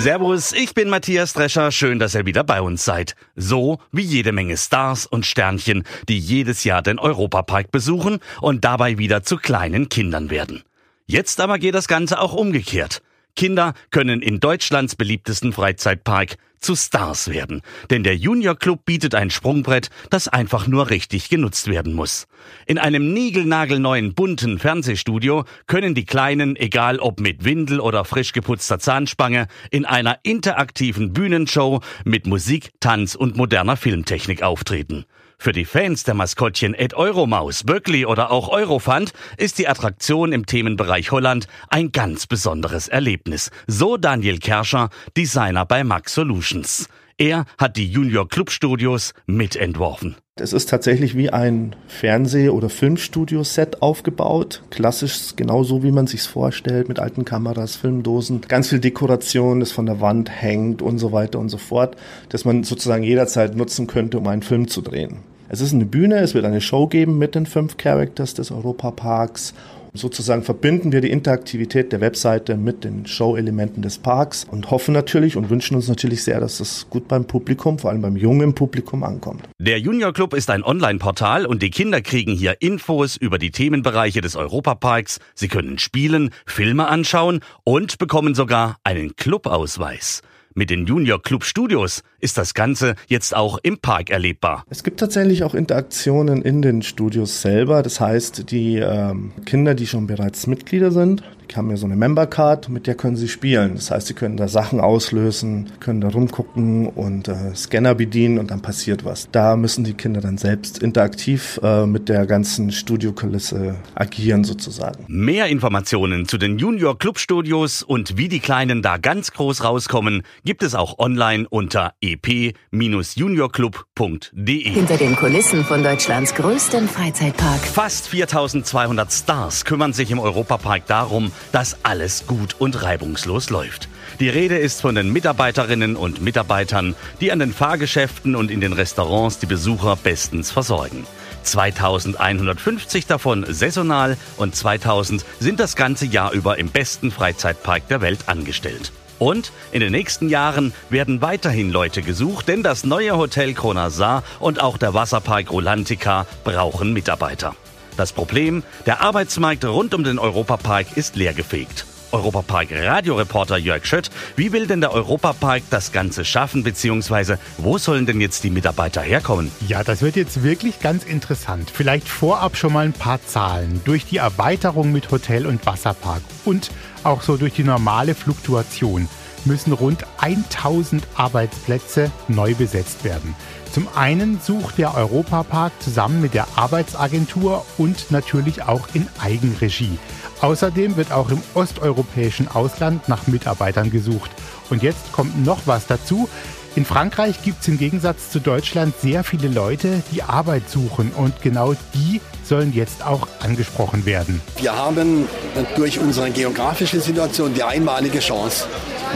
Servus, ich bin Matthias Drescher. Schön, dass ihr wieder bei uns seid. So wie jede Menge Stars und Sternchen, die jedes Jahr den Europapark besuchen und dabei wieder zu kleinen Kindern werden. Jetzt aber geht das Ganze auch umgekehrt. Kinder können in Deutschlands beliebtesten Freizeitpark zu Stars werden. Denn der Junior Club bietet ein Sprungbrett, das einfach nur richtig genutzt werden muss. In einem niegelnagelneuen bunten Fernsehstudio können die Kleinen, egal ob mit Windel oder frisch geputzter Zahnspange, in einer interaktiven Bühnenshow mit Musik, Tanz und moderner Filmtechnik auftreten. Für die Fans der Maskottchen Ed Euromaus, Böckli oder auch Eurofant ist die Attraktion im Themenbereich Holland ein ganz besonderes Erlebnis. So Daniel Kerscher, Designer bei Max Solutions. Er hat die Junior Club Studios mitentworfen. Es ist tatsächlich wie ein Fernseh- oder Filmstudio-Set aufgebaut. Klassisch, genauso wie man sich's vorstellt, mit alten Kameras, Filmdosen, ganz viel Dekoration, das von der Wand hängt und so weiter und so fort, dass man sozusagen jederzeit nutzen könnte, um einen Film zu drehen. Es ist eine Bühne, es wird eine Show geben mit den fünf Characters des Europaparks Sozusagen verbinden wir die Interaktivität der Webseite mit den Show-Elementen des Parks und hoffen natürlich und wünschen uns natürlich sehr, dass es gut beim Publikum, vor allem beim jungen Publikum ankommt. Der Junior Club ist ein Online-Portal und die Kinder kriegen hier Infos über die Themenbereiche des Europaparks. Sie können spielen, Filme anschauen und bekommen sogar einen Clubausweis. Mit den Junior Club Studios ist das Ganze jetzt auch im Park erlebbar. Es gibt tatsächlich auch Interaktionen in den Studios selber. Das heißt, die ähm, Kinder, die schon bereits Mitglieder sind, haben ja so eine Member Card, mit der können sie spielen. Das heißt, sie können da Sachen auslösen, können da rumgucken und äh, Scanner bedienen und dann passiert was. Da müssen die Kinder dann selbst interaktiv äh, mit der ganzen Studiokulisse agieren sozusagen. Mehr Informationen zu den Junior Club Studios und wie die Kleinen da ganz groß rauskommen, gibt es auch online unter ep-juniorclub.de. Hinter den Kulissen von Deutschlands größtem Freizeitpark. Fast 4200 Stars kümmern sich im Europapark darum, dass alles gut und reibungslos läuft. Die Rede ist von den Mitarbeiterinnen und Mitarbeitern, die an den Fahrgeschäften und in den Restaurants die Besucher bestens versorgen. 2150 davon saisonal und 2000 sind das ganze Jahr über im besten Freizeitpark der Welt angestellt. Und in den nächsten Jahren werden weiterhin Leute gesucht, denn das neue Hotel Kronasar und auch der Wasserpark Rolantica brauchen Mitarbeiter. Das Problem, der Arbeitsmarkt rund um den Europapark ist leergefegt. Europapark Radioreporter Jörg Schött. Wie will denn der Europapark das Ganze schaffen, beziehungsweise wo sollen denn jetzt die Mitarbeiter herkommen? Ja, das wird jetzt wirklich ganz interessant. Vielleicht vorab schon mal ein paar Zahlen. Durch die Erweiterung mit Hotel und Wasserpark und auch so durch die normale Fluktuation müssen rund 1000 Arbeitsplätze neu besetzt werden. Zum einen sucht der Europapark zusammen mit der Arbeitsagentur und natürlich auch in Eigenregie. Außerdem wird auch im osteuropäischen Ausland nach Mitarbeitern gesucht. Und jetzt kommt noch was dazu. In Frankreich gibt es im Gegensatz zu Deutschland sehr viele Leute, die Arbeit suchen und genau die sollen jetzt auch angesprochen werden. Wir haben durch unsere geografische Situation die einmalige Chance,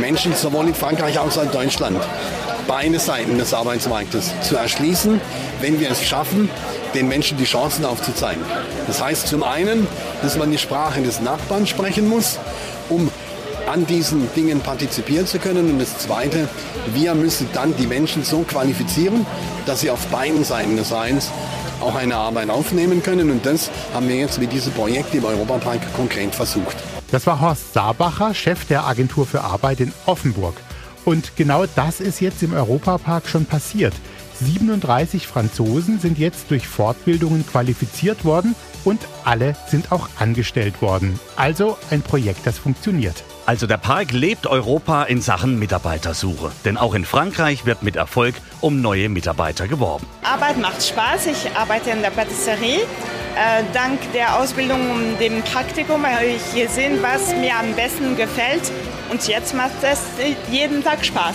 Menschen sowohl in Frankreich als auch in Deutschland beide Seiten des Arbeitsmarktes zu erschließen, wenn wir es schaffen, den Menschen die Chancen aufzuzeigen. Das heißt zum einen, dass man die Sprache des Nachbarn sprechen muss, um an diesen Dingen partizipieren zu können. Und das Zweite, wir müssen dann die Menschen so qualifizieren, dass sie auf beiden Seiten des Rheins auch eine Arbeit aufnehmen können. Und das haben wir jetzt mit diesem Projekt im Europapark konkret versucht. Das war Horst Saarbacher, Chef der Agentur für Arbeit in Offenburg. Und genau das ist jetzt im Europapark schon passiert. 37 Franzosen sind jetzt durch Fortbildungen qualifiziert worden und alle sind auch angestellt worden. Also ein Projekt, das funktioniert. Also der Park lebt Europa in Sachen Mitarbeitersuche. Denn auch in Frankreich wird mit Erfolg um neue Mitarbeiter geworben. Arbeit macht Spaß. Ich arbeite in der Patisserie. Äh, dank der Ausbildung und dem Praktikum habe ich gesehen, was mir am besten gefällt und jetzt macht es jeden Tag Spaß.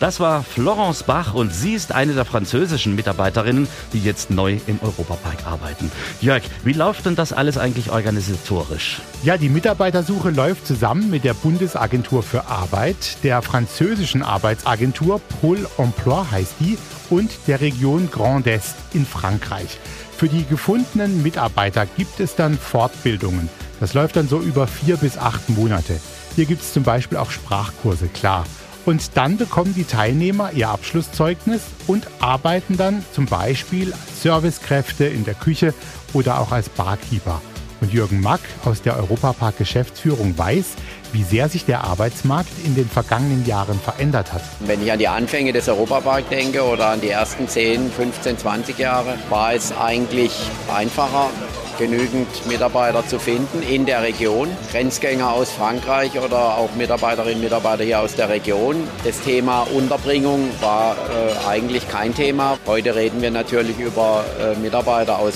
Das war Florence Bach und sie ist eine der französischen Mitarbeiterinnen, die jetzt neu im Europapark arbeiten. Jörg, wie läuft denn das alles eigentlich organisatorisch? Ja, die Mitarbeitersuche läuft zusammen mit der Bundesagentur für Arbeit, der französischen Arbeitsagentur Pôle Emploi heißt die und der Region Grand Est in Frankreich. Für die gefundenen Mitarbeiter gibt es dann Fortbildungen. Das läuft dann so über vier bis acht Monate. Hier gibt es zum Beispiel auch Sprachkurse, klar. Und dann bekommen die Teilnehmer ihr Abschlusszeugnis und arbeiten dann zum Beispiel als Servicekräfte in der Küche oder auch als Barkeeper. Und Jürgen Mack aus der Europapark Geschäftsführung weiß, wie sehr sich der Arbeitsmarkt in den vergangenen Jahren verändert hat. Wenn ich an die Anfänge des Europapark denke oder an die ersten 10, 15, 20 Jahre, war es eigentlich einfacher, genügend Mitarbeiter zu finden in der Region. Grenzgänger aus Frankreich oder auch Mitarbeiterinnen und Mitarbeiter hier aus der Region. Das Thema Unterbringung war äh, eigentlich kein Thema. Heute reden wir natürlich über äh, Mitarbeiter aus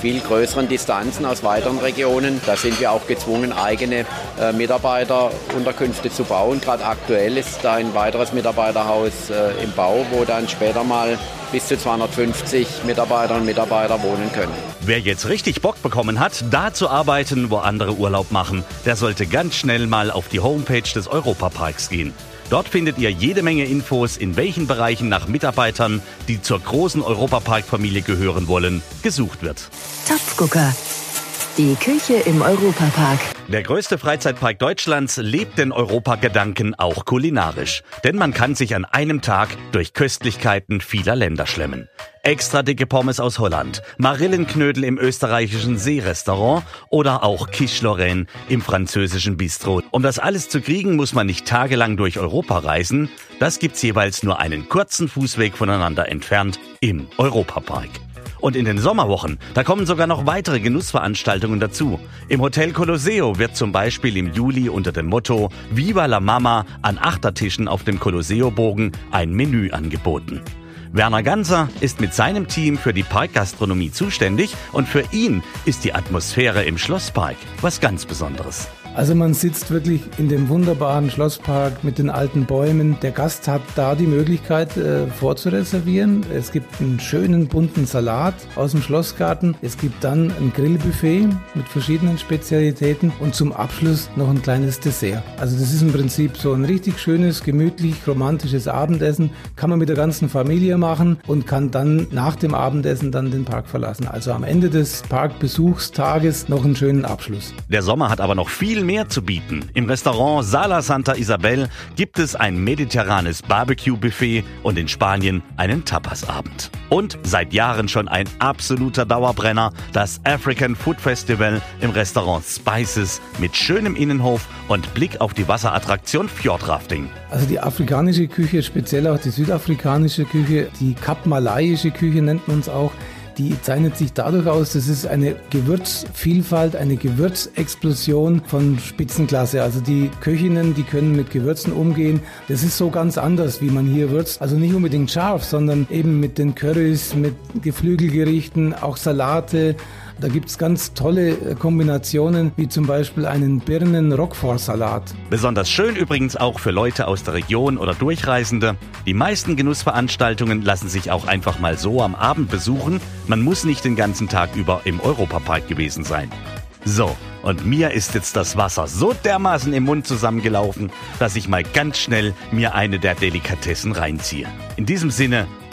viel größeren Distanzen aus weiteren Regionen. Da sind wir auch gezwungen, eigene äh, Mitarbeiterunterkünfte zu bauen. Gerade aktuell ist da ein weiteres Mitarbeiterhaus äh, im Bau, wo dann später mal bis zu 250 Mitarbeiterinnen und Mitarbeiter wohnen können. Wer jetzt richtig Bock bekommen hat, da zu arbeiten, wo andere Urlaub machen, der sollte ganz schnell mal auf die Homepage des Europaparks gehen. Dort findet ihr jede Menge Infos, in welchen Bereichen nach Mitarbeitern, die zur großen Europapark-Familie gehören wollen, gesucht wird. Topfgucker. Die Küche im Europapark. Der größte Freizeitpark Deutschlands lebt den Europagedanken auch kulinarisch. Denn man kann sich an einem Tag durch Köstlichkeiten vieler Länder schlemmen. Extra dicke Pommes aus Holland, Marillenknödel im österreichischen Seerestaurant oder auch Quiche Lorraine im französischen Bistro. Um das alles zu kriegen, muss man nicht tagelang durch Europa reisen. Das gibt's jeweils nur einen kurzen Fußweg voneinander entfernt im Europapark. Und in den Sommerwochen, da kommen sogar noch weitere Genussveranstaltungen dazu. Im Hotel Colosseo wird zum Beispiel im Juli unter dem Motto Viva la Mama an Achtertischen auf dem Colosseo-Bogen ein Menü angeboten. Werner Ganser ist mit seinem Team für die Parkgastronomie zuständig und für ihn ist die Atmosphäre im Schlosspark was ganz Besonderes. Also man sitzt wirklich in dem wunderbaren Schlosspark mit den alten Bäumen. Der Gast hat da die Möglichkeit äh, vorzureservieren. Es gibt einen schönen bunten Salat aus dem Schlossgarten. Es gibt dann ein Grillbuffet mit verschiedenen Spezialitäten und zum Abschluss noch ein kleines Dessert. Also das ist im Prinzip so ein richtig schönes, gemütlich, romantisches Abendessen. Kann man mit der ganzen Familie machen und kann dann nach dem Abendessen dann den Park verlassen. Also am Ende des Parkbesuchstages noch einen schönen Abschluss. Der Sommer hat aber noch viel mehr zu bieten. Im Restaurant Sala Santa Isabel gibt es ein mediterranes Barbecue-Buffet und in Spanien einen Tapasabend. Und seit Jahren schon ein absoluter Dauerbrenner, das African Food Festival im Restaurant Spices mit schönem Innenhof und Blick auf die Wasserattraktion Fjordrafting. Also die afrikanische Küche, speziell auch die südafrikanische Küche, die Kap-Malaiische Küche nennt man es auch, die zeichnet sich dadurch aus, das ist eine Gewürzvielfalt, eine Gewürzexplosion von Spitzenklasse. Also die Köchinnen, die können mit Gewürzen umgehen. Das ist so ganz anders, wie man hier würzt. Also nicht unbedingt scharf, sondern eben mit den Currys, mit Geflügelgerichten, auch Salate. Da gibt es ganz tolle äh, Kombinationen, wie zum Beispiel einen Birnen-Roquefort-Salat. Besonders schön übrigens auch für Leute aus der Region oder Durchreisende. Die meisten Genussveranstaltungen lassen sich auch einfach mal so am Abend besuchen. Man muss nicht den ganzen Tag über im Europapark gewesen sein. So, und mir ist jetzt das Wasser so dermaßen im Mund zusammengelaufen, dass ich mal ganz schnell mir eine der Delikatessen reinziehe. In diesem Sinne,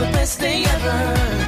The best day ever.